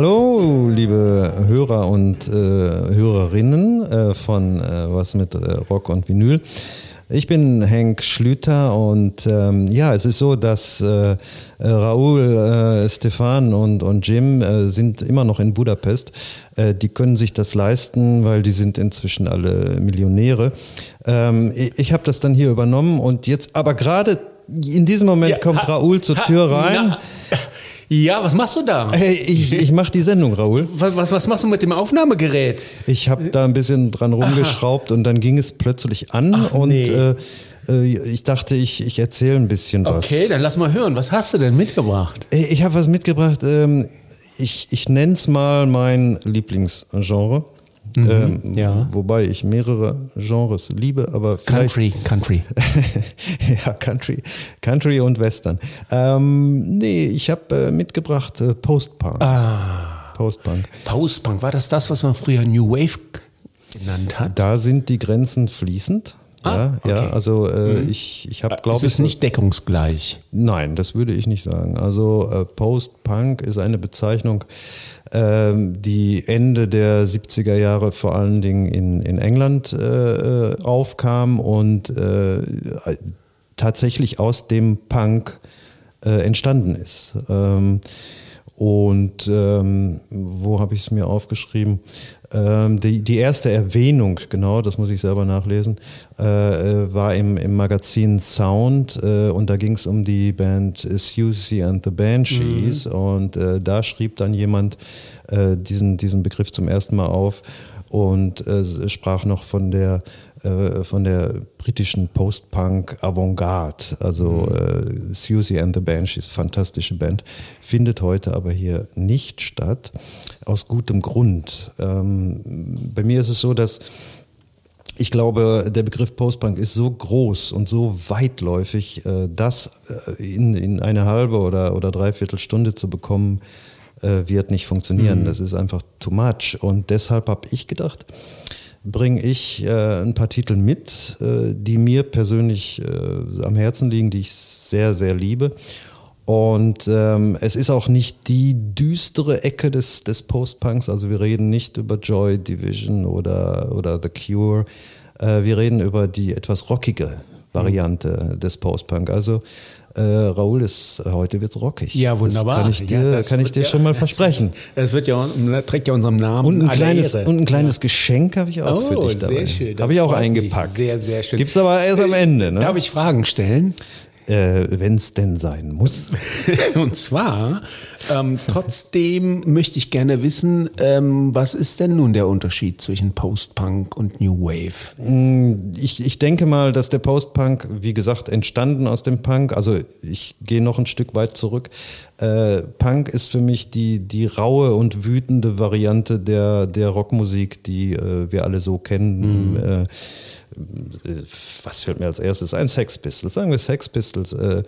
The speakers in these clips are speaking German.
Hallo, liebe Hörer und äh, Hörerinnen äh, von äh, Was mit äh, Rock und Vinyl. Ich bin Henk Schlüter und ähm, ja, es ist so, dass äh, äh, Raoul, äh, Stefan und, und Jim äh, sind immer noch in Budapest. Äh, die können sich das leisten, weil die sind inzwischen alle Millionäre. Ähm, ich ich habe das dann hier übernommen und jetzt, aber gerade in diesem Moment Ja, kommt ha- Raoul zur ha- Tür rein. na, ja, was machst du da? Hey, ich, ich mache die Sendung, Raoul. Was, was, was machst du mit dem Aufnahmegerät? Ich habe da ein bisschen dran rumgeschraubt und dann ging es plötzlich an und nee. äh, äh, ich dachte, ich, ich erzähle ein bisschen was. Okay, dann lass mal hören. Was hast du denn mitgebracht? Äh, Ich habe was mitgebracht. Ähm, ich ich nenne es mal mein Lieblingsgenre. Ähm, Mhm, ja. Wobei ich mehrere Genres liebe, aber. Country, Country. ja, Country, Country und Western. Ähm, nee, ich habe äh, mitgebracht äh, Post-Punk. Ah, Post-Punk. Postpunk, war das das, was man früher New Wave genannt hat? Da sind die Grenzen fließend. Ah, ja, ja, okay. Mhm. also äh, ich, ich habe, Es glaube ich, ist nicht deckungsgleich. Nein, das würde ich nicht sagen. Also äh, Post-Punk ist eine Bezeichnung, ähm, die Ende der 70er Jahre vor allen Dingen in, in England äh, äh, aufkam und äh, tatsächlich aus dem Punk äh, entstanden ist. Ähm, und ähm, wo habe ich es mir aufgeschrieben? Ähm, die, die erste Erwähnung, genau, das muss ich selber nachlesen, äh, äh, war im, im Magazin Sound äh, und da ging es um die Band Susie and the Banshees. Und äh, da schrieb dann jemand äh, diesen, diesen Begriff zum ersten Mal auf und äh, sprach noch von der äh, von der britischen Post-Punk Avantgarde, also äh, Susie and the Banshees, fantastische Band, findet heute aber hier nicht statt, aus gutem Grund. Ähm, bei mir ist es so, dass ich glaube, der Begriff Postpunk ist so groß und so weitläufig, äh, das äh, in, in eine halbe oder, oder dreiviertel Stunde zu bekommen, wird nicht funktionieren. Das ist einfach too much. Und deshalb habe ich gedacht, bringe ich äh, ein paar Titel mit, äh, die mir persönlich äh, am Herzen liegen, die ich sehr, sehr liebe. Und ähm, es ist auch nicht die düstere Ecke des, des Post-Punks. Also wir reden nicht über Joy Division oder, oder The Cure. Äh, wir reden über die etwas rockige Variante des Post-Punk. Also äh, Raoul, ist, heute wird's rockig. Ja, wunderbar. Das kann ich dir, ja, kann ich dir ja- schon mal versprechen. Das wird ja, das trägt ja unserem Namen Und ein kleines, Ehre. und ein kleines Geschenk habe ich auch Oh, für dich dabei. sehr schön. Habe ich auch eingepackt. Sehr, sehr schön. Gibt's aber erst am Ende, ne? Darf ich Fragen stellen? Äh, Wenn es denn sein muss. Und zwar, ähm, trotzdem möchte ich gerne wissen, ähm, was ist denn nun der Unterschied zwischen Post-Punk und New Wave? Ich, ich denke mal, dass der Post-Punk, wie gesagt, entstanden aus dem Punk. Also ich gehe noch ein Stück weit zurück. Äh, Punk ist für mich die, die raue und wütende Variante der, der Rockmusik, die äh, wir alle so kennen. Äh, was fällt mir als erstes ein? Sex Pistols, sagen wir Sex Pistols. Äh,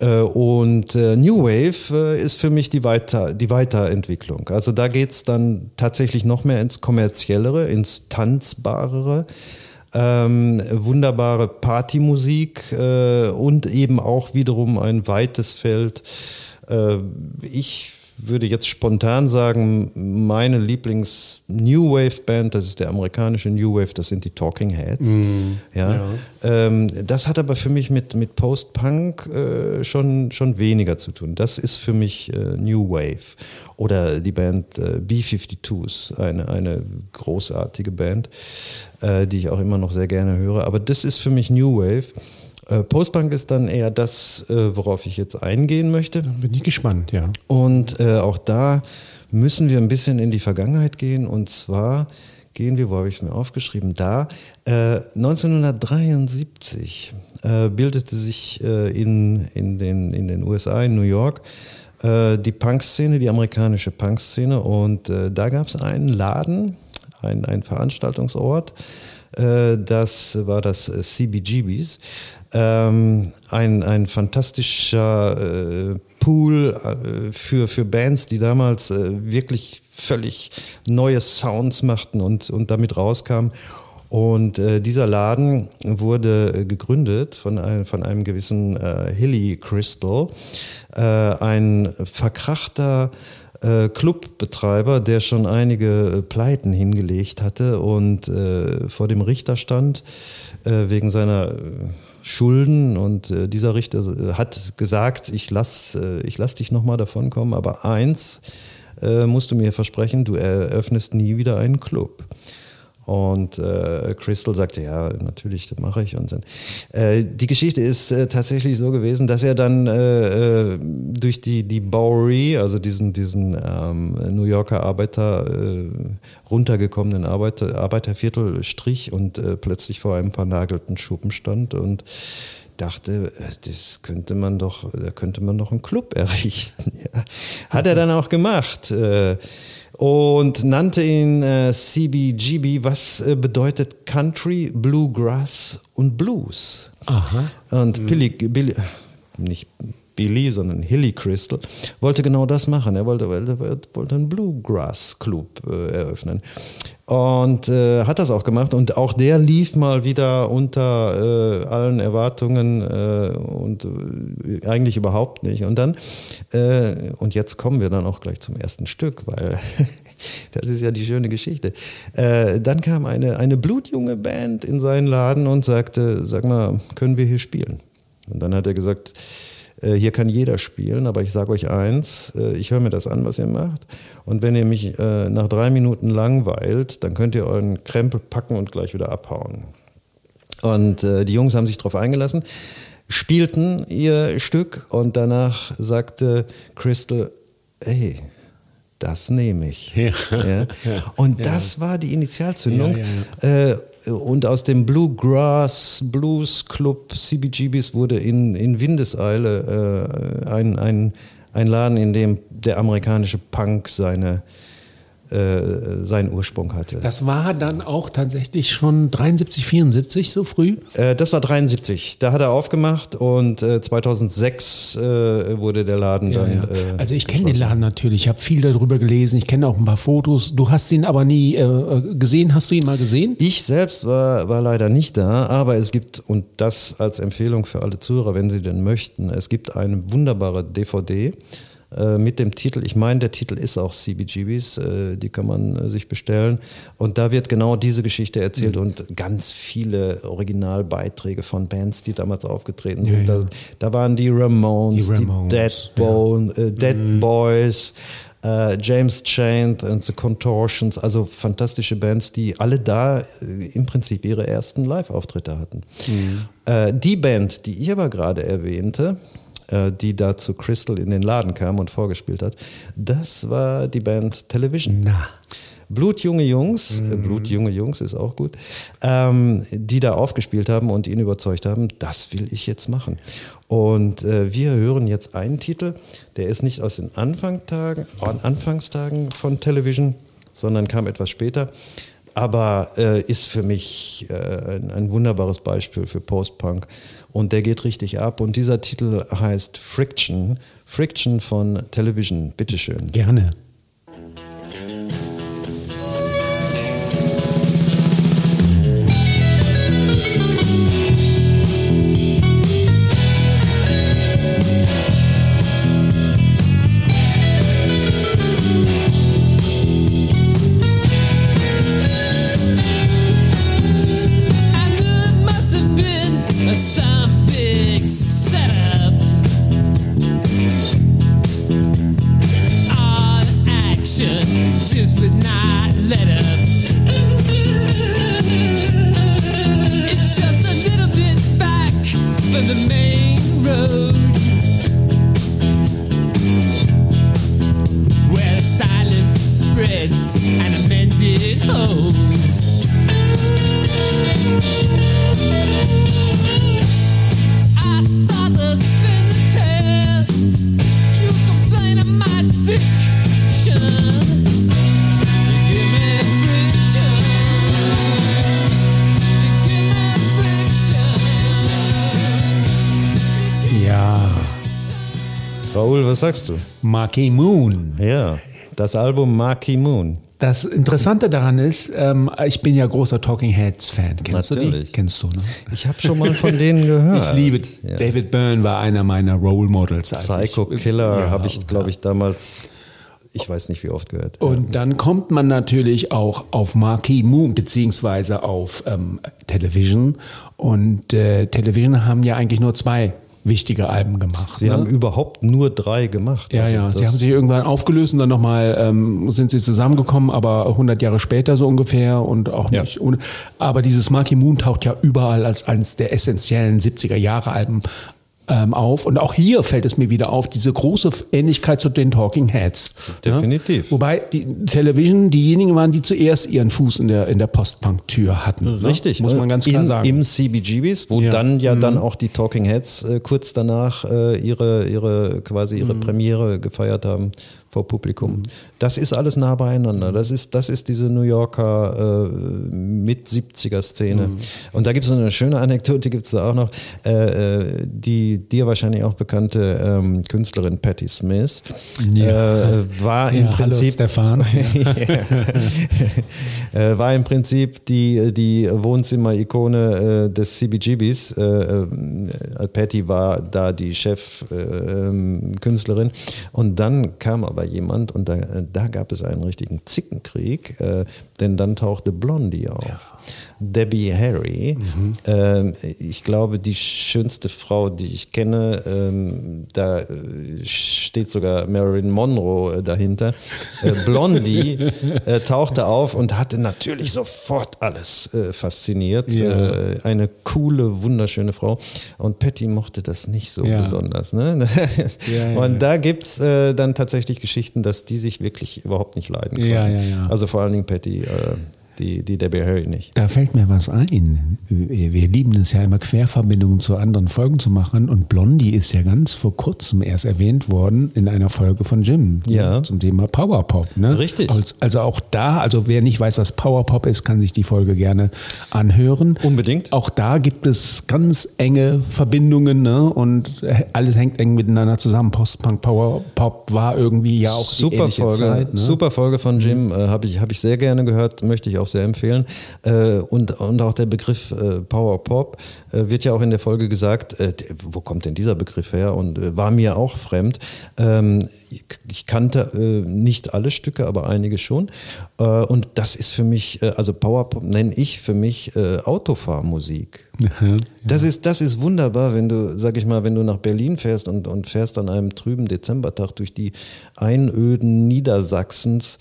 äh, und äh, New Wave äh, ist für mich die, Weiter, die Weiterentwicklung. Also da geht es dann tatsächlich noch mehr ins Kommerziellere, ins Tanzbarere. Ähm, wunderbare Partymusik äh, und eben auch wiederum ein weites Feld. Äh, ich würde jetzt spontan sagen, meine Lieblings-New Wave-Band, das ist der amerikanische New Wave, das sind die Talking Heads. ja. Ähm, das hat aber für mich mit, mit Post-Punk äh, schon, schon weniger zu tun. Das ist für mich äh, New Wave. Oder die Band äh, B-52s, eine, eine großartige Band, äh, die ich auch immer noch sehr gerne höre. Aber das ist für mich New Wave. Äh, Post-Punk ist dann eher das, äh, worauf ich jetzt eingehen möchte. Bin ich gespannt, ja. Und äh, auch da müssen wir ein bisschen in die Vergangenheit gehen. Und zwar gehen wir, wo habe ich es mir aufgeschrieben, da. Äh, 1973 äh, bildete sich äh, in, in, den, in den USA, in New York, die Punk-Szene, die amerikanische Punk-Szene. Und da gab es einen Laden, ein, ein Veranstaltungsort, das war das CBGBs. Ähm, ein, ein fantastischer äh, Pool äh, für, für Bands, die damals äh, wirklich völlig neue Sounds machten und, und damit rauskamen. Und äh, dieser Laden wurde äh, gegründet von einem, von einem gewissen äh, Hilly Crystal, ein verkrachter Clubbetreiber, der schon einige Pleiten hingelegt hatte und äh, vor dem Richter stand äh, wegen seiner Schulden und äh, dieser Richter hat gesagt, ich lass, ich lass dich nochmal davon kommen, aber eins musst du mir versprechen, du eröffnest nie wieder einen Club. Und äh, Crystal sagte, ja, natürlich, das mache ich. Und dann, äh, die Geschichte ist äh, tatsächlich so gewesen, dass er dann äh, äh durch die, die Bowery, also diesen, diesen ähm, New Yorker Arbeiter, äh, runtergekommenen Arbeiter, Arbeiterviertel strich und äh, plötzlich vor einem vernagelten Schuppen stand und dachte, äh, das könnte man doch, da könnte man doch einen Club errichten. Ja. Hat er dann auch gemacht. Und nannte ihn äh, CBGB, was äh, bedeutet Country, Bluegrass und Blues. Aha. Und mhm. Billy, Billy, nicht Billy, sondern Hilly Crystal, wollte genau das machen. Er wollte, wollte, wollte einen Bluegrass Club äh, eröffnen. Und äh, hat das auch gemacht. Und auch der lief mal wieder unter äh, allen Erwartungen äh, und äh, eigentlich überhaupt nicht. Und dann, äh, und jetzt kommen wir dann auch gleich zum ersten Stück, weil das ist ja die schöne Geschichte. Äh, dann kam eine, eine blutjunge Band in seinen Laden und sagte, sag mal, können wir hier spielen? Und dann hat er gesagt, hier kann jeder spielen, aber ich sage euch eins, äh, ich höre mir das an, was ihr macht. Und wenn ihr mich äh, nach drei Minuten langweilt, dann könnt ihr euren Krempel packen und gleich wieder abhauen. Und die Jungs haben sich darauf eingelassen, spielten ihr Stück und danach sagte Crystal, hey, das nehme ich. Ja. Ja. Und das war die Initialzündung. Äh, und aus dem Bluegrass Blues Club CBGBs wurde in, in Windeseile äh, ein, ein, ein Laden, in dem der amerikanische Punk seine äh, seinen Ursprung hatte. Das war dann auch tatsächlich schon 73, 74 so früh? Äh, das war 73. Da hat er aufgemacht und äh, 2006 äh, wurde der Laden ja, dann. Ja. Äh, also ich kenne den Laden natürlich. Ich habe viel darüber gelesen. Ich kenne auch ein paar Fotos. Du hast ihn aber nie gesehen. Hast du ihn mal gesehen? Ich selbst war, war leider nicht da, aber es gibt und das als Empfehlung für alle Zuhörer, wenn sie denn möchten. Es gibt eine wunderbare DVD äh, mit dem Titel, ich meine, der Titel ist auch CBGBs, äh, die kann man äh, sich bestellen. Und da wird genau diese Geschichte erzählt mhm. und ganz viele Originalbeiträge von Bands, die damals aufgetreten sind. Ja. Da, da, waren die Ramones, die, Ramones, die Dead, Bone, ja. Dead mhm. Boys. James Chant and the Contortions, also fantastische Bands, die alle da im Prinzip ihre ersten Live-Auftritte hatten. Mhm. Die Band, die ich aber gerade erwähnte, äh, die da zu Crystal in den Laden kam und vorgespielt hat. Das war die Band Television. Na. Blutjunge Jungs, mhm. Blutjunge Jungs ist auch gut, ähm, die da aufgespielt haben und ihn überzeugt haben, das will ich jetzt machen. Und äh, wir hören jetzt einen Titel, der ist nicht aus den Anfangstagen, Anfangstagen von Television, sondern kam etwas später aber äh, ist für mich äh, ein, ein, wunderbares Beispiel für Post-Punk. Und der geht richtig ab. Und dieser Titel heißt Friction. Friction von Television. Bitteschön. Gerne. Sagst du? Marky Moon. Ja, das Album Marky Moon. Das Interessante daran ist, ähm, ich bin ja großer Talking Heads Fan. Kennst Natürlich. du die? Kennst du, ne? Ich habe schon mal von denen gehört. ich liebe ja. David Byrne war einer meiner Role Models. Psycho ich, Killer ja, habe ich, glaube ich, damals ich weiß nicht wie oft gehört. Und dann kommt man natürlich auch auf Marquee Moon beziehungsweise auf ähm, Television. Und äh, Television haben ja eigentlich nur zwei wichtige Alben gemacht. Sie ne? haben überhaupt nur drei gemacht. Ja, Also ja. Sie haben sich irgendwann aufgelöst und dann nochmal ähm, sind sie zusammengekommen, aber 100 Jahre später so ungefähr und auch Ja. nicht ohne. Aber dieses Marquee Moon taucht ja überall als eines der essentiellen 70er Jahre Alben ähm, auf. Und auch hier fällt es mir wieder auf, diese große Ähnlichkeit zu den Talking Heads. Definitiv. Ja? Wobei die Television diejenigen waren, die zuerst ihren Fuß in der, in der Postpunk-Tür hatten. ne? Richtig, Muss man ganz in, klar sagen. Im CBGBs, wo Ja. Mhm. dann ja dann auch die Talking Heads äh, kurz danach äh, ihre, ihre quasi ihre Mhm. Premiere gefeiert haben vor Publikum. Das ist alles nah beieinander. Das ist, das ist diese New Yorker äh, mit 70er Szene. Mhm. Und da gibt es eine schöne Anekdote, gibt es da auch noch, äh, äh, die dir wahrscheinlich auch bekannte ähm, Künstlerin Patti Smith Ja. äh, war im Ja, hallo, Prinzip Stefan. äh, war im Prinzip die, die Wohnzimmer-Ikone äh, des CBGBs. Patty war da die Chef-Künstlerin. und dann kam aber jemand und da, äh, da gab es einen richtigen Zickenkrieg, äh, denn dann tauchte Blondie auf. Debbie Harry, ähm, ich glaube, die schönste Frau, die ich kenne, ähm, da äh, steht sogar Marilyn Monroe äh, dahinter. Äh, Blondie äh, tauchte auf und hatte natürlich sofort alles äh, fasziniert. Ja. Eine coole, wunderschöne Frau. Und Patty mochte das nicht so Ja. besonders. Ne? Ja, ja, und ja. da gibt es dann tatsächlich Geschichten, dass die sich wirklich überhaupt nicht leiden. Ja, ja, ja. Also vor allen Dingen Patty, äh, die, die Debbie Harry nicht. Da fällt mir was ein. Wir lieben es ja immer, Querverbindungen zu anderen Folgen zu machen. Und Blondie ist ja ganz vor kurzem erst erwähnt worden in einer Folge von Jim Ja. zum Thema Powerpop. Ne? Richtig. Also, auch da, also wer nicht weiß, was Powerpop ist, kann sich die Folge gerne anhören. Unbedingt. Auch da gibt es ganz enge Verbindungen ne? und alles hängt eng miteinander zusammen. Postpunk, Powerpop war irgendwie ja auch die Super Folge, Zeit, ne? super Folge von Jim, äh, habe ich, hab ich sehr gerne gehört, möchte ich auch sehr empfehlen. Äh, und, und auch der Begriff äh, Power Pop äh, wird ja auch in der Folge gesagt, wo kommt denn dieser Begriff her? Und war mir auch fremd. Ähm, ich, kannte nicht alle Stücke, aber einige schon. Und das ist für mich, also Power Pop nenne ich für mich äh, Das ist, das ist wunderbar, wenn du, sag ich mal, wenn du nach Berlin fährst und, und fährst an einem trüben Dezembertag durch die Einöden Niedersachsens,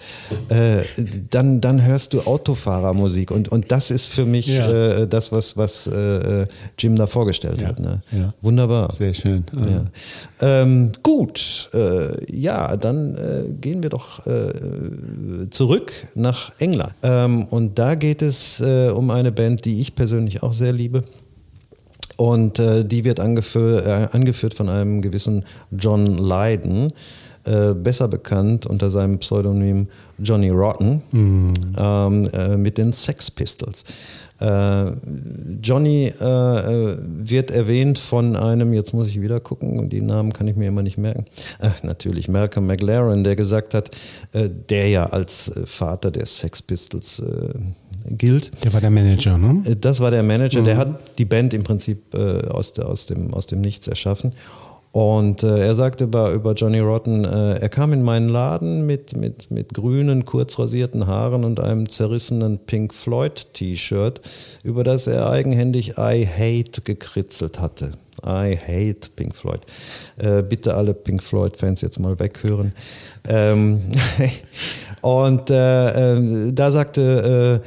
äh, dann, dann hörst du Autofahrermusik. Und, und das ist für mich Ja. äh, das, was, was äh, Jim da vorgestellt Ja, hat. Ne? ja. Wunderbar. Sehr schön. Ähm, gut, äh, ja, dann äh, gehen wir doch äh, zurück nach England. Ähm, und da geht es äh, um eine Band, die ich persönlich auch sehr liebe. Und äh, die wird angeführt, äh, angeführt von einem gewissen John Lydon, äh, besser bekannt unter seinem Pseudonym Johnny Rotten, ähm, äh, mit den Sex Pistols. Äh, Johnny äh, wird erwähnt von einem, jetzt muss ich wieder gucken, die Namen kann ich mir immer nicht merken. Ach, natürlich, Malcolm McLaren, der gesagt hat, der ja als Vater der Sex Pistols gilt. Der war der Manager, ne? Äh, Das war der Manager, der hat die Band im Prinzip äh, aus, aus, dem, aus dem Nichts erschaffen. Und äh, er sagte über, über Johnny Rotten, äh, er kam in meinen Laden mit, mit, mit grünen, kurz rasierten Haaren und einem zerrissenen Pink Floyd T-Shirt, über das er eigenhändig I Hate gekritzelt hatte. I hate Pink Floyd. Äh, bitte alle Pink Floyd-Fans jetzt mal weghören. Ähm, und äh, äh, da sagte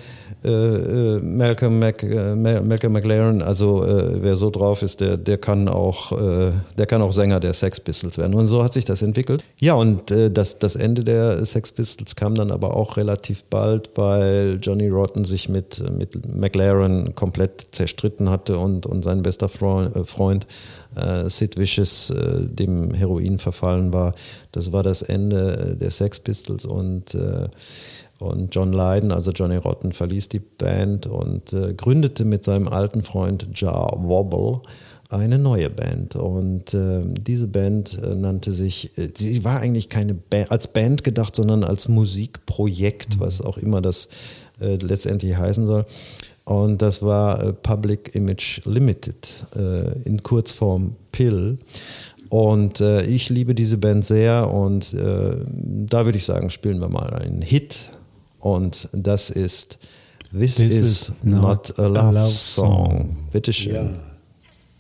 äh, äh, Malcolm, Mac, äh, Mal- Malcolm McLaren, also äh, wer so drauf ist, der, der kann auch, äh, der kann auch Sänger der Sex Pistols werden. Und so hat sich das entwickelt. Ja, und äh, das, das Ende der Sex Pistols kam dann aber auch relativ bald, weil Johnny Rotten sich mit, mit McLaren komplett zerstritten hatte und, und sein bester Freund, Freund Sid Vicious dem Heroin verfallen war. Das war das Ende der Sex Pistols und und John Lydon, also Johnny Rotten, verließ die Band und äh, gründete mit seinem alten Freund Jar Wobble eine neue Band. Und äh, diese Band äh, nannte sich, äh, sie war eigentlich keine Band, als Band gedacht, sondern als Musikprojekt, was auch immer das äh, letztendlich heißen soll. Und das war äh, Public Image Limited, äh, in Kurzform PIL. Und ich liebe diese Band sehr und da würde ich sagen, spielen wir mal einen Hit und das ist This, This is, is not, not a Love, a love Song. song. Bitte schön.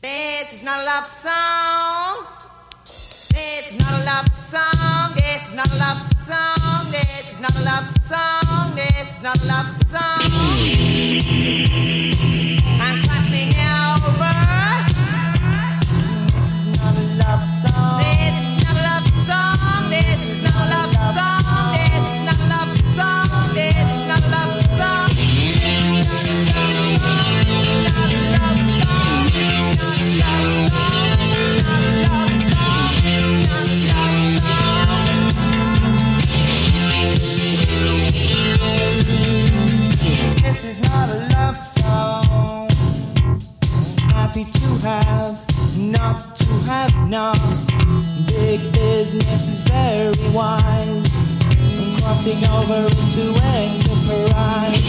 This is not a love song. This is not a love song. This is not a love song. This is not a love song. This is not a love song. Happy to have, not to have not. Big business is very wise. Crossing over into enterprise.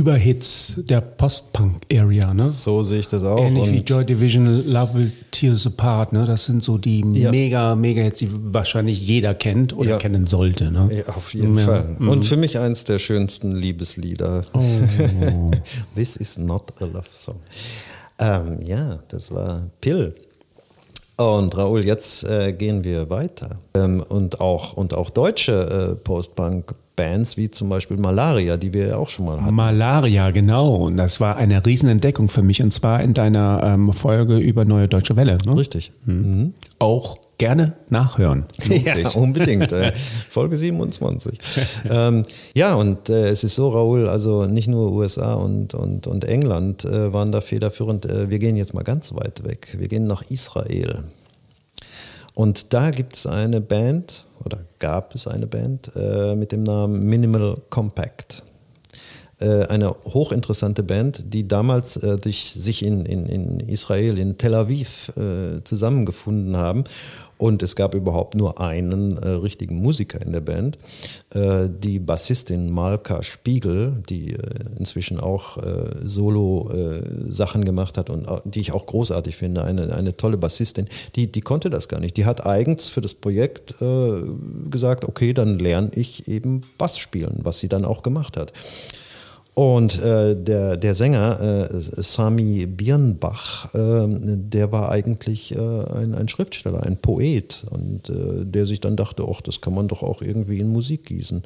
Überhits der Post-Punk-Area, ne? So sehe ich das auch. Ähnlich wie und- Joy Division, Love Will Tear Us Apart, ne? Das sind so die Ja. mega, mega Hits, die wahrscheinlich jeder kennt oder Ja. kennen sollte, ne? Ja, auf jeden. Fall. Und für mich eins der schönsten Liebeslieder. Oh. This is not a love song. Ähm, ja, das war Pill. Und Raoul, jetzt äh, gehen wir weiter. Ähm, und, auch, und auch deutsche äh, Post-Punk-Bands, wie zum Beispiel Malaria, die wir ja auch schon mal hatten. Malaria, genau. Und das war eine Riesenentdeckung für mich. Und zwar in deiner ähm, Folge über Neue Deutsche Welle. Ne? Richtig. Auch gerne nachhören. Ja, unbedingt. äh, Folge 27. ähm, ja, und äh, es ist so, Raoul, also nicht nur USA und, und, und England äh, waren da federführend. Äh, wir gehen jetzt mal ganz weit weg. Wir gehen nach Israel. Und da gibt es eine Band, oder gab es eine Band äh, mit dem Namen Minimal Compact. Äh, eine hochinteressante Band, die damals äh, durch, sich in, in, in Israel, in Tel Aviv äh, zusammengefunden haben. Und es gab überhaupt nur einen äh, richtigen Musiker in der Band, äh, die Bassistin Malka Spiegel, die äh, inzwischen auch äh, Solo-Sachen gemacht hat und äh, die ich auch großartig finde, eine, eine tolle Bassistin, die, die konnte das gar nicht. Die hat eigens für das Projekt äh, gesagt, okay, dann lerne ich eben Bass spielen, was sie dann auch gemacht hat. Und äh, der, der Sänger äh, Sami Birnbach, äh, der war eigentlich äh, ein, ein Schriftsteller, ein Poet und äh, der sich dann dachte, ach, das kann man doch auch irgendwie in Musik gießen.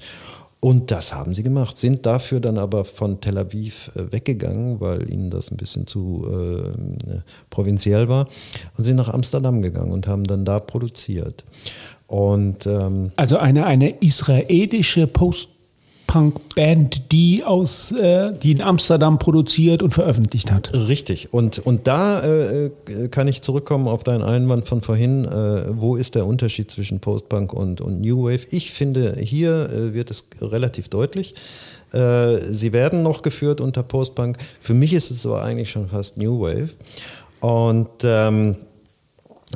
Und das haben sie gemacht, sind dafür dann aber von Tel Aviv äh, weggegangen, weil ihnen das ein bisschen zu äh, provinziell war und sind nach Amsterdam gegangen und haben dann da produziert. Und ähm, Also eine, eine israelische Post-Punk-Band, die aus, äh, die in Amsterdam produziert und veröffentlicht hat. Richtig. Und, und da äh, äh, kann ich zurückkommen auf deinen Einwand von vorhin. Äh, wo ist der Unterschied zwischen Post-Punk und, und New Wave? Ich finde, hier äh, wird es relativ deutlich. Äh, sie werden noch geführt unter Post-Punk. Für mich ist es aber eigentlich schon fast New Wave. Und ähm,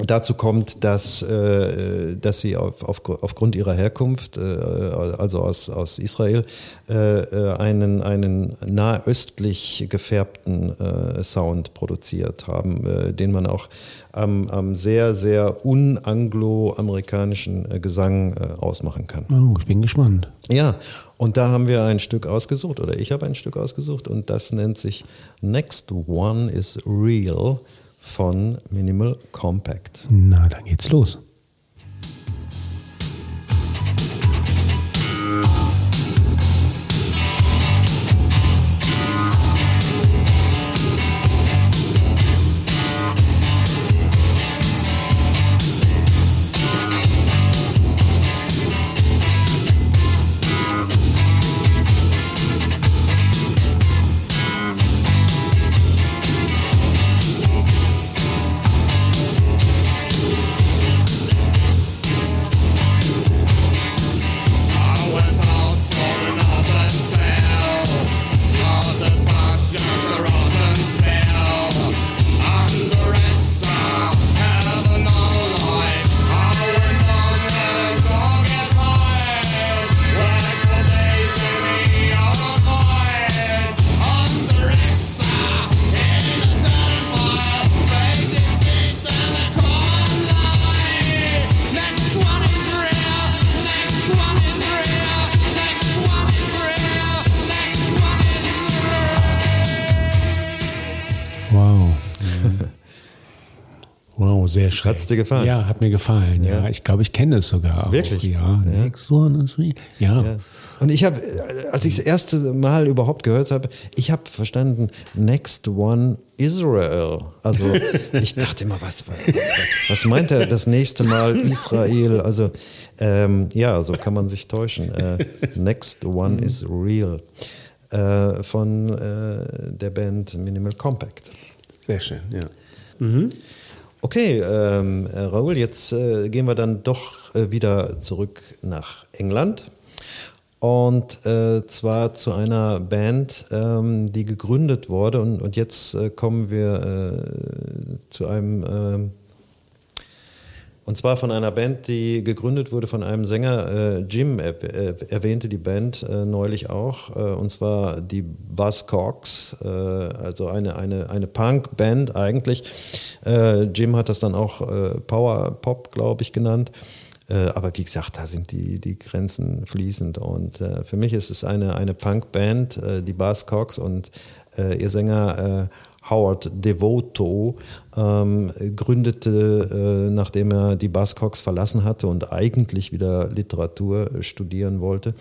Dazu kommt, dass, äh, dass sie auf, auf, aufgrund ihrer Herkunft, äh, also aus, aus Israel, äh, äh, einen, einen nahöstlich gefärbten äh, Sound produziert haben, äh, den man auch am, am sehr, sehr unanglo-amerikanischen Gesang ausmachen kann. Oh, ich bin gespannt. Ja, und da haben wir ein Stück ausgesucht, oder ich habe ein Stück ausgesucht, und das nennt sich Next One is Real von Minimal Compact. Na, dann geht's los. Sehr schön. Hat's dir gefallen? Ja, hat mir gefallen. Ja, Ja. ich glaube, ich kenne es sogar. Auch. Wirklich? Ja. Ja. Next one is me. Ja. Und ich habe, als ich das erste Mal überhaupt gehört habe, ich habe verstanden, next one Israel. Also ich dachte immer, was, was meint er das nächste Mal Israel? Also ähm, ja, so kann man sich täuschen. Äh, next one is real. Äh, von äh, der Band Minimal Compact. Sehr schön, ja. Okay, ähm, äh, Raoul, jetzt äh, gehen wir dann doch äh, wieder zurück nach England. Und äh, zwar zu einer Band, ähm, die gegründet wurde. Und, und jetzt äh, kommen wir äh, zu einem, ähm, und zwar von einer Band, die gegründet wurde von einem Sänger. Äh, Jim er, äh, erwähnte die Band äh, neulich auch. Und zwar die Buzzcocks, also eine, eine, eine Punk-Band eigentlich. Äh, Jim hat das dann auch äh, Power Pop, glaube ich, genannt. Äh, aber wie gesagt, da sind die, die Grenzen fließend. Und äh, für mich ist es eine, eine Punk-Band, äh, die Buzzcocks und äh, ihr Sänger Howard Devoto ähm, gründete, äh, nachdem er die Buzzcocks verlassen hatte und eigentlich wieder Literatur studieren wollte,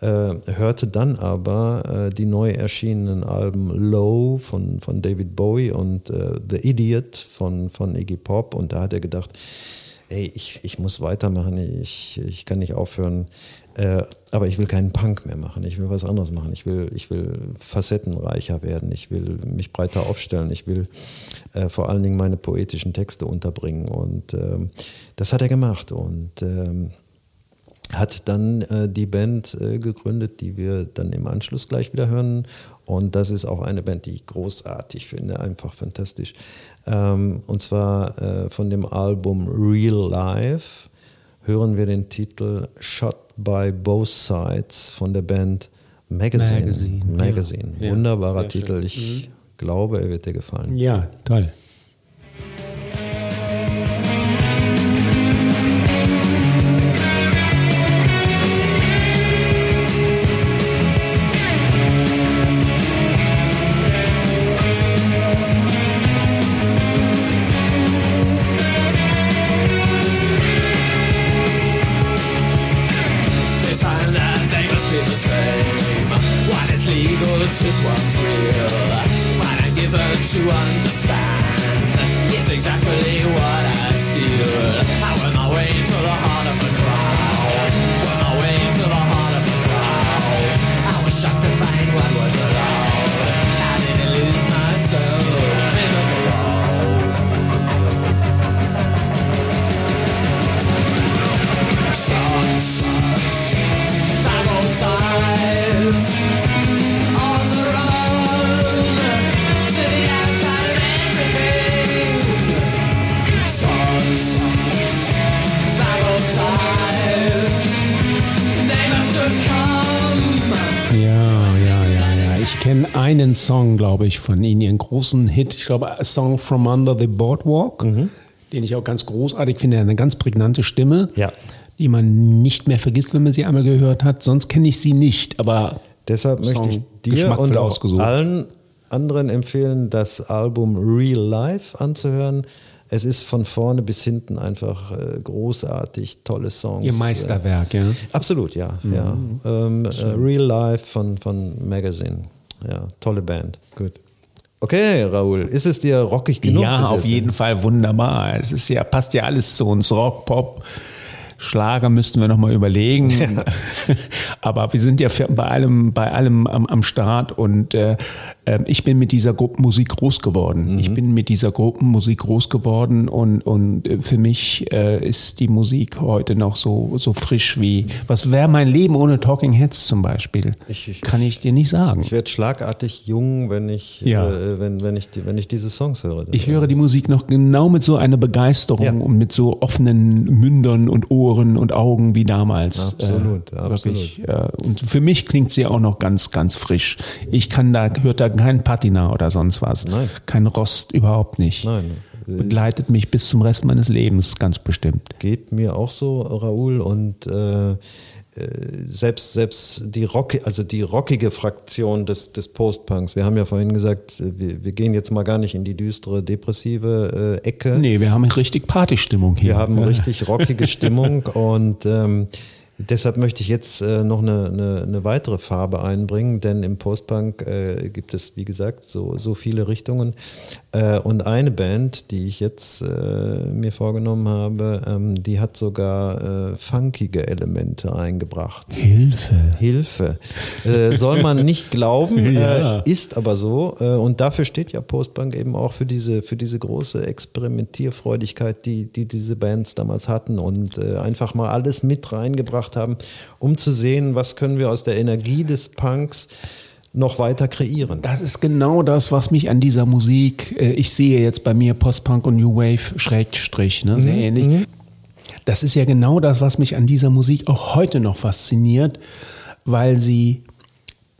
hörte dann aber äh, die neu erschienenen Alben Low von, von David Bowie und äh, The Idiot von, von Iggy Pop. Und da hat er gedacht, ey, ich, ich muss weitermachen, ich, ich kann nicht aufhören, äh, aber ich will keinen Punk mehr machen, ich will was anderes machen, ich will, ich will facettenreicher werden, ich will mich breiter aufstellen, ich will äh, vor allen Dingen meine poetischen Texte unterbringen. Und ähm, das hat er gemacht. Und ähm, hat dann äh, die Band äh, gegründet, die wir dann im Anschluss gleich wieder hören. Und das ist auch eine Band, die ich großartig finde, einfach fantastisch. Ähm, und zwar äh, von dem Album Real Life hören wir den Titel Shot by Both Sides von der Band Magazine. Magazine, ja. Magazine. Ja, Wunderbarer sehr Titel. schön. Mhm. Ich glaube, er wird dir gefallen. Ja, toll. Einen Song, glaube ich, von Ihnen, Ihren großen Hit. Ich glaube, A Song from Under the Boardwalk, den ich auch ganz großartig finde. Eine ganz prägnante Stimme, Ja. die man nicht mehr vergisst, wenn man sie einmal gehört hat. Sonst kenne ich sie nicht, aber Deshalb Song möchte ich dir und auch ausgesucht. allen anderen empfehlen, das Album Real Life anzuhören. Es ist von vorne bis hinten einfach äh, großartig, tolle Songs. Ihr Meisterwerk, ja. Äh, absolut, ja. ja. Ähm, äh, Real Life von, von Magazine. Ja, tolle Band. Gut. Okay, Raoul, ist es dir rockig genug? ja, auf jeden Fall wunderbar. Es ist ja, passt ja alles zu uns. Rock, Pop, Schlager müssten wir nochmal überlegen. Aber wir sind ja bei allem, bei allem am, am Start und äh, äh, ich bin mit dieser Gruppenmusik groß geworden. Mhm. Ich bin mit dieser Gruppenmusik groß geworden und, und äh, für mich äh, ist die Musik heute noch so, so frisch wie, was wäre mein Leben ohne Talking Heads zum Beispiel? Ich- ich- Kann ich dir nicht sagen. Ich werde schlagartig jung, wenn ich, Ja. äh, wenn, wenn, ich, wenn ich diese Songs höre. Ich höre die Musik noch genau mit so einer Begeisterung Ja. und mit so offenen Mündern und Ohren und Augen wie damals. Absolut, äh, absolut. Wirklich. Äh, und für mich klingt sie auch noch ganz, ganz frisch. Ich kann da, hört da kein Patina oder sonst was. Nein. Kein Rost, überhaupt nicht. Nein. Begleitet mich bis zum Rest meines Lebens, ganz bestimmt. Geht mir auch so, Raoul. Und äh, selbst, selbst die Rock, also die rockige Fraktion des, des Post-Punks. Wir haben ja vorhin gesagt, äh, wir, wir gehen jetzt mal gar nicht in die düstere, depressive äh, Ecke. Nee, wir haben richtig Partystimmung hier. Wir haben Ja. richtig rockige Stimmung und ähm, deshalb möchte ich jetzt äh, noch eine, eine, eine weitere Farbe einbringen, denn im Postpunk äh, gibt es, wie gesagt, so, so viele Richtungen. Äh, und eine Band, die ich jetzt äh, mir vorgenommen habe, ähm, die hat sogar äh, funkige Elemente eingebracht. Hilfe. Hilfe. Äh, soll man nicht glauben, Ja. äh, ist aber so. Äh, und dafür steht ja Postbank eben auch für diese, für diese große Experimentierfreudigkeit, die, die diese Bands damals hatten und einfach mal alles mit reingebracht haben, um zu sehen, was können wir aus der Energie des Punks noch weiter kreieren. Das ist genau das, was mich an dieser Musik, äh, ich sehe jetzt bei mir Post-Punk und New Wave Schrägstrich, ne, sehr ähnlich. Das ist ja genau das, was mich an dieser Musik auch heute noch fasziniert, weil sie,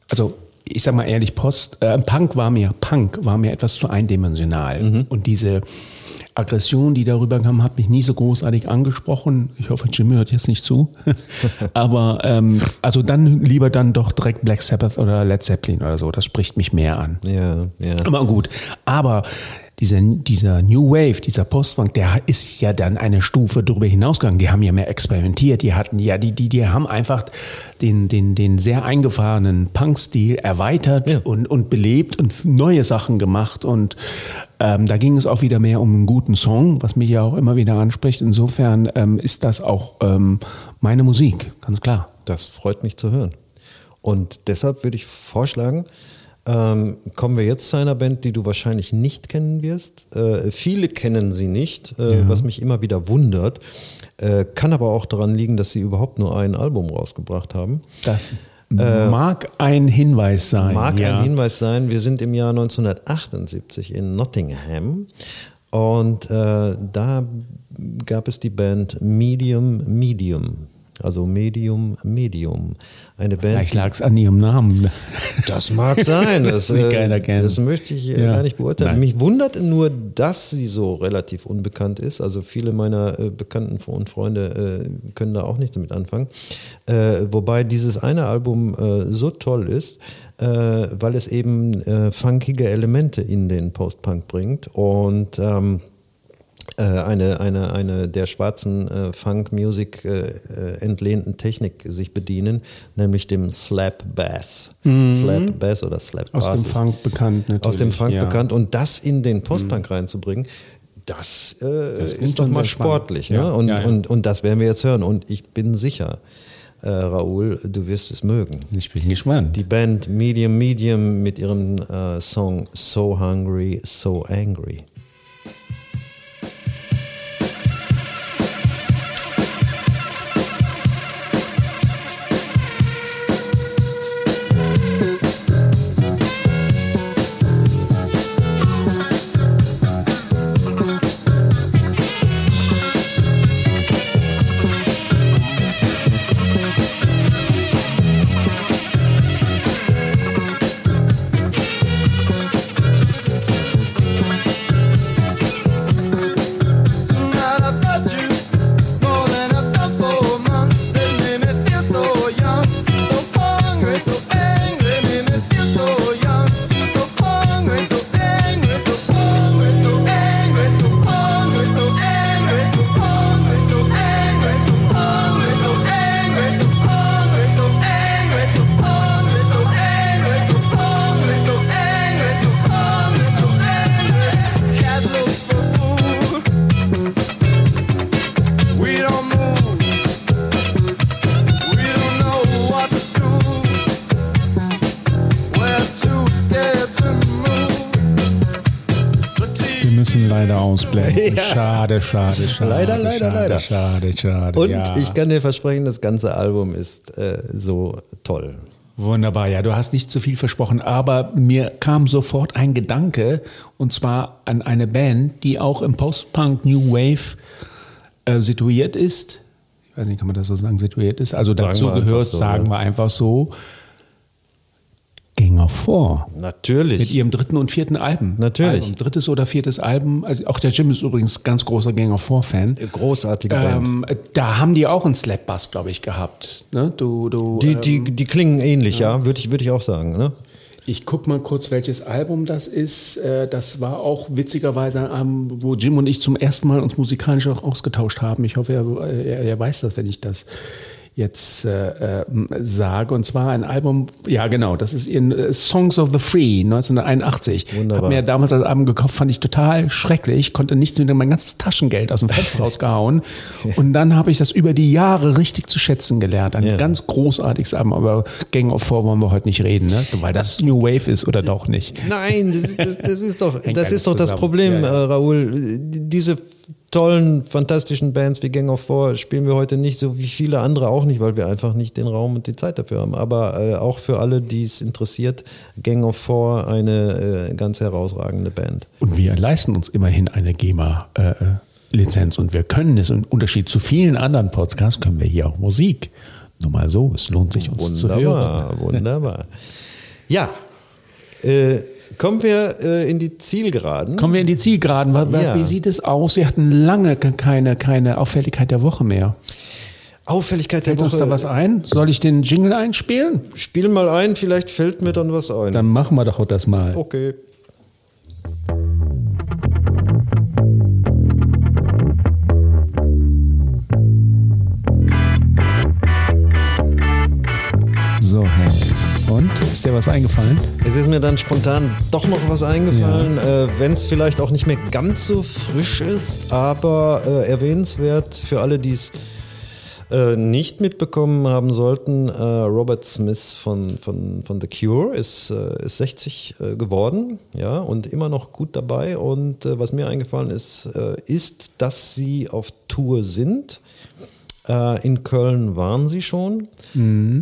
also ich sag mal ehrlich, Post, äh, Punk war mir, Punk war mir etwas zu eindimensional. Und diese Aggression, die darüber kam, hat mich nie so großartig angesprochen. Ich hoffe, Jimmy hört jetzt nicht zu. Aber ähm, also dann lieber dann doch direkt Black Sabbath oder Led Zeppelin oder so. Das spricht mich mehr an. Ja, ja. Aber gut. Aber dieser, dieser New Wave, dieser Postpunk, der ist ja dann eine Stufe darüber hinausgegangen. Die haben ja mehr experimentiert. Die hatten ja, die, die, die haben einfach den, den, den sehr eingefahrenen Punk-Stil erweitert Ja. und, und belebt und neue Sachen gemacht. Und ähm, da ging es auch wieder mehr um einen guten Song, was mich ja auch immer wieder anspricht. Insofern ähm, ist das auch ähm, meine Musik, ganz klar. Das freut mich zu hören. Und deshalb würde ich vorschlagen, ähm, kommen wir jetzt zu einer Band, die du wahrscheinlich nicht kennen wirst. Äh, viele kennen sie nicht, äh, Ja. was mich immer wieder wundert. Äh, kann aber auch daran liegen, dass sie überhaupt nur ein Album rausgebracht haben. Das mag ein Hinweis sein. Mag ja. ein Hinweis sein, wir sind im Jahr 1978 in Nottingham und äh, da gab es die Band Medium Medium, also Medium Medium. Eine Band, Vielleicht lag es an ihrem Namen. das mag sein. Das, Das äh, das möchte ich äh, Ja. gar nicht beurteilen. Nein. Mich wundert nur, dass sie so relativ unbekannt ist. Also viele meiner äh, Bekannten und Freunde äh, können da auch nichts damit anfangen. Wobei dieses eine Album so toll ist, weil es eben funkige Elemente in den Post-Punk bringt und ähm, äh, eine, eine, eine der schwarzen äh, Funk-Music äh, äh, entlehnten Technik sich bedienen, nämlich dem Slap Bass. Slap Bass oder Slap Mhm. Aus Bass. dem Funk bekannt natürlich. Aus dem Funk ja. Mhm. bekannt. Und das in den Postpunk reinzubringen, das, äh, Das ist doch mal sportlich. Ne? Ja, Und, ja, ja. Und, und das werden wir jetzt hören. Und ich bin sicher, äh, Raoul, du wirst es mögen. Ich bin gespannt. Die Band Medium Medium mit ihrem äh, Song So Hungry, So Angry. Ja. Schade, schade, schade. Leider, leider, schade, leider. Schade, schade. Und ja. ich kann dir versprechen, das ganze Album ist äh, so toll. Wunderbar, ja, du hast nicht zu viel versprochen, aber mir kam sofort ein Gedanke und zwar an eine Band, die auch im Post-Punk New Wave äh, situiert ist. Ich weiß nicht, kann man das so sagen, situiert ist. Also Sagen dazu gehört, so, sagen ja. wir einfach so. Gang of Four. Natürlich. Mit ihrem dritten und vierten Album. Natürlich. Album. Drittes oder viertes Album. Also auch der Jim ist übrigens ganz großer Gang of Four-Fan. Großartige Band. Ähm, da haben die auch einen Slap-Bass, glaube ich, gehabt. Ne? Du, du, Die, ähm, die, die klingen ähnlich, ja, würde ich, würde ich auch sagen. Ne? Ich guck mal kurz, welches Album das ist. Äh, Das war auch witzigerweise ein Album, wo Jim und ich zum ersten Mal uns musikalisch auch ausgetauscht haben. Ich hoffe, er, er, er weiß das, wenn ich das jetzt äh, äh, sage. Und zwar ein Album, ja genau, das ist in äh, Songs of the Free 1981. Wunderbar. Hab mir damals das Album gekauft, fand ich total schrecklich, konnte nichts mit mein ganzes Taschengeld aus dem Fenster rausgehauen. Und dann habe ich das über die Jahre richtig zu schätzen gelernt. Ein Ja. ganz großartiges Album, aber Gang of Four wollen wir heute nicht reden, ne? weil das New Wave ist oder doch nicht. Nein, das, ist- das, das ist doch, das, ist doch das. Problem, Ja, ja. Äh, Raoul. Diese tollen, fantastischen Bands wie Gang of Four spielen wir heute nicht, so wie viele andere auch nicht, weil wir einfach nicht den Raum und die Zeit dafür haben. Aber äh, auch für alle, die es interessiert, Gang of Four eine äh, ganz herausragende Band. Und wir leisten uns immerhin eine GEMA-Lizenz und wir können es, im Unterschied zu vielen anderen Podcasts, können wir hier auch Musik. Nur mal so, es lohnt sich uns zu hören. Wunderbar, wunderbar. Ja, äh, kommen wir äh, in die Zielgeraden. Kommen wir in die Zielgeraden. Wa- Ja. Wie sieht es aus? Sie hatten lange ke- keine, keine Auffälligkeit der Woche mehr. Auffälligkeit der Fällt uns da Woche. was ein? Soll ich den Jingle einspielen? Spiel mal ein, vielleicht fällt mir dann was ein. Dann machen wir doch das mal. Okay. Und? Ist dir was eingefallen? Es ist mir dann spontan doch noch was eingefallen, äh, wenn es vielleicht auch nicht mehr ganz so frisch ist, aber äh, erwähnenswert für alle, die es äh, nicht mitbekommen haben sollten. Äh, Robert Smith von, von, von The Cure ist, äh, ist 60 äh, geworden ja, und immer noch gut dabei. Und was mir eingefallen ist, ist, dass sie auf Tour sind. Äh, in Köln waren sie schon.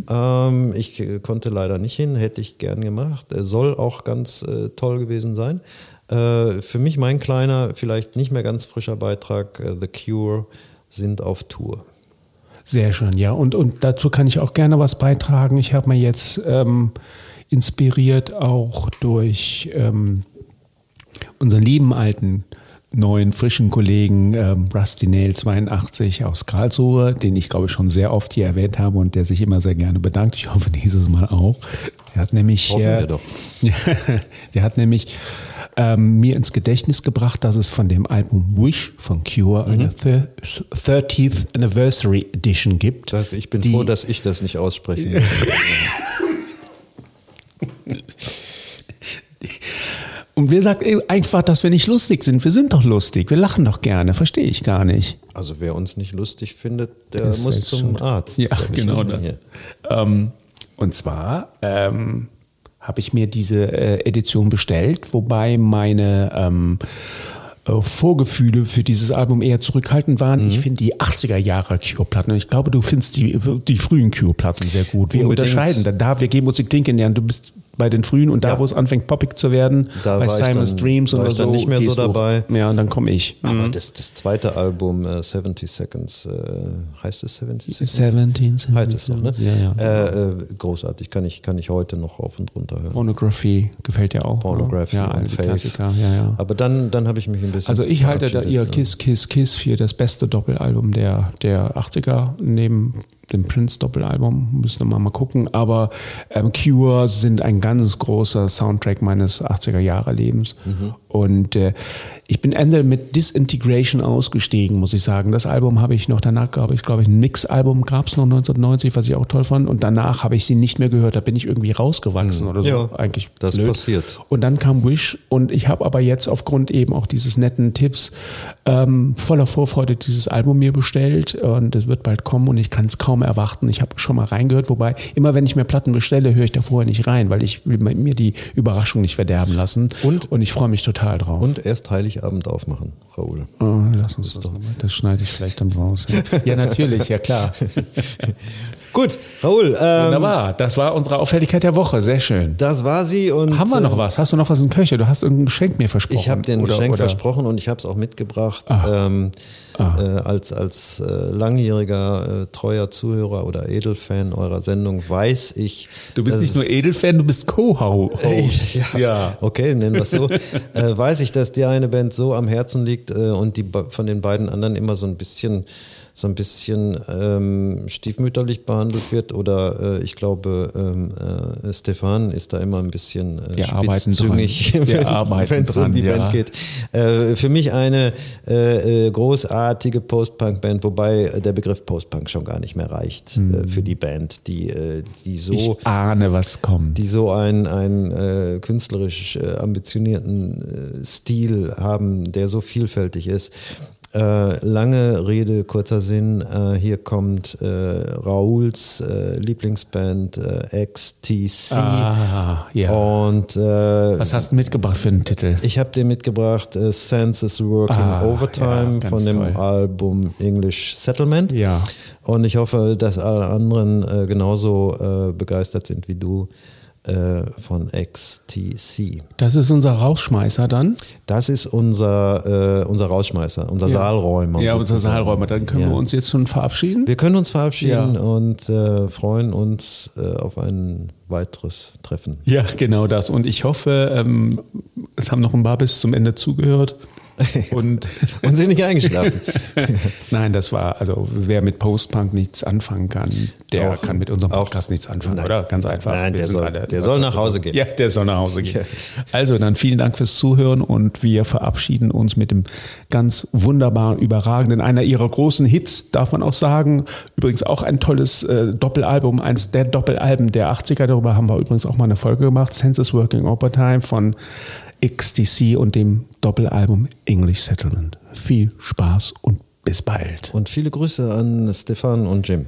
Ähm, ich äh, konnte leider nicht hin, hätte ich gern gemacht. Er soll auch ganz äh, toll gewesen sein. Äh, für mich mein kleiner, vielleicht nicht mehr ganz frischer Beitrag, äh, The Cure sind auf Tour. Sehr schön, ja. Und, und dazu kann ich auch gerne was beitragen. Ich habe mir jetzt ähm, inspiriert auch durch ähm, unseren lieben alten neuen frischen Kollegen ähm, Rusty Nail 82 aus Karlsruhe, den ich glaube ich schon sehr oft hier erwähnt habe und der sich immer sehr gerne bedankt. Ich hoffe dieses Mal auch. Er hat nämlich Hoffen äh, wir doch. der hat nämlich ähm, mir ins Gedächtnis gebracht, dass es von dem Album Wish von Cure eine thir- 30th Anniversary Edition gibt. Das heißt, ich bin die- froh, dass ich das nicht aussprechen Und wir sagen einfach, dass wir nicht lustig sind. Wir sind doch lustig. Wir lachen doch gerne. Verstehe ich gar nicht. Also wer uns nicht lustig findet, der Ist muss zum schuld. Arzt. Ja, genau das. Ähm, und zwar ähm, habe ich mir diese äh, Edition bestellt, wobei meine ähm, äh, Vorgefühle für dieses Album eher zurückhaltend waren. Mhm. Ich finde die 80er Jahre Cure-Platten und ich glaube, du findest die, die frühen Cure-Platten sehr gut. Wir Unbedingt. unterscheiden. Da, da wir geben uns die Klinke nähern. Du bist bei den frühen und da, Ja. wo es anfängt, poppig zu werden, Da bei Simon's dann- Dreams war oder ich dann so. nicht mehr so dabei. Ja, und dann komme ich. Aber das, das zweite Album, äh, 70 Seconds, äh, heißt es 70 Seconds? 17, Heißt es so, ne? Ja, ja. Äh, äh, großartig, kann ich, kann ich heute noch auf und runter hören. Pornography gefällt dir auch. Pornography ja, und Face. Ja, ja. Aber dann, dann habe ich mich ein bisschen. Also ich halte da ihr? Kiss, Kiss, Kiss für das beste Doppelalbum der, der 80er, neben dem Prince-Doppelalbum, müssen wir mal gucken. Aber ähm, Cure sind ein ganz großer Soundtrack meines 80er-Jahre-Lebens. Mhm. Und äh, ich bin Ende mit Disintegration ausgestiegen, muss ich sagen. Das Album habe ich noch, danach gab ich, glaube ich, ein Mix-Album, gab es noch 1990, was ich auch toll fand. Und danach habe ich sie nicht mehr gehört. Da bin ich irgendwie rausgewachsen oder so. Ja, Eigentlich das blöd. passiert. Und dann kam Wish und ich habe aber jetzt aufgrund eben auch dieses netten Tipps ähm, voller Vorfreude dieses Album mir bestellt und es wird bald kommen und ich kann es kaum erwarten. Ich habe schon mal reingehört, wobei immer wenn ich mir Platten bestelle, höre ich da vorher nicht rein, weil ich will mir die Überraschung nicht verderben lassen. Und? und ich freue mich total drauf. Und erst Heiligabend aufmachen, Raoul. Oh, lass uns das, das schneide ich vielleicht dann raus. Ja, ja natürlich, ja klar. Gut, Raoul, ähm, Wunderbar. Das war unsere Auffälligkeit der Woche. Sehr schön. das war sie und Haben wir noch äh, was? Hast du noch was in Köche? Du hast irgendein Geschenk mir versprochen. Ich habe dir ein Oder- Geschenk oder- Ah. versprochen und ich habe es auch mitgebracht. Ähm, äh, als als äh, langjähriger äh, treuer Zuhörer oder Edelfan eurer Sendung weiß ich. Du bist nicht nur Edelfan, du bist Co-Host. ja. ja. Okay, nennen wir es so. äh, weiß ich, dass dir eine Band so am Herzen liegt äh, und die von den beiden anderen immer so ein bisschen so ein bisschen ähm, stiefmütterlich behandelt wird oder äh, ich glaube ähm, äh, Stefan ist da immer ein bisschen äh, Wir spitzzüngig, wenn es um die ja. Band geht. Äh, für mich eine äh, äh, großartige Post-Punk-Band, wobei der Begriff Post-Punk schon gar nicht mehr reicht äh, für die Band, die, äh, die so Ich ahne, was kommt. die so einen, einen äh, künstlerisch äh, ambitionierten Stil haben, der so vielfältig ist. Äh, lange Rede, kurzer Sinn. Äh, hier kommt äh, Rauls äh, Lieblingsband äh, XTC. Ah, ja. Und Was hast du mitgebracht für einen Titel? ich habe dir mitgebracht Senses Working Ah, Overtime ja, von dem toll. Album English Settlement. Ja. Und ich hoffe, dass alle anderen genauso begeistert sind wie du äh, von XTC. Das ist unser Rausschmeißer dann? Das ist unser, äh, unser Rausschmeißer, unser Saalräumer. Ja, unser. Saalräumer. Dann können Ja. wir uns jetzt schon verabschieden. Wir können uns verabschieden Ja. und äh, freuen uns äh, auf ein weiteres Treffen. Ja, genau das. Und ich hoffe, ähm, es haben noch ein paar bis zum Ende zugehört. Und Und sind nicht eingeschlafen. nein, das war, also wer mit Postpunk nichts anfangen kann, der Auch- kann mit unserem auch- Podcast nichts anfangen, Nein. oder? Ganz einfach. Nein, der soll- alle der soll nach Hause gehen. Ja, der soll nach Hause gehen. Ja. Also dann vielen Dank fürs Zuhören und wir verabschieden uns mit dem ganz wunderbaren, überragenden, einer ihrer großen Hits, darf man auch sagen. Übrigens auch ein tolles äh, Doppelalbum, eins der Doppelalben der 80er. Darüber haben wir übrigens auch mal eine Folge gemacht. Census Working Overtime von XTC und dem Doppelalbum English Settlement. Viel Spaß und bis bald. Und viele Grüße an Stefan und Jim.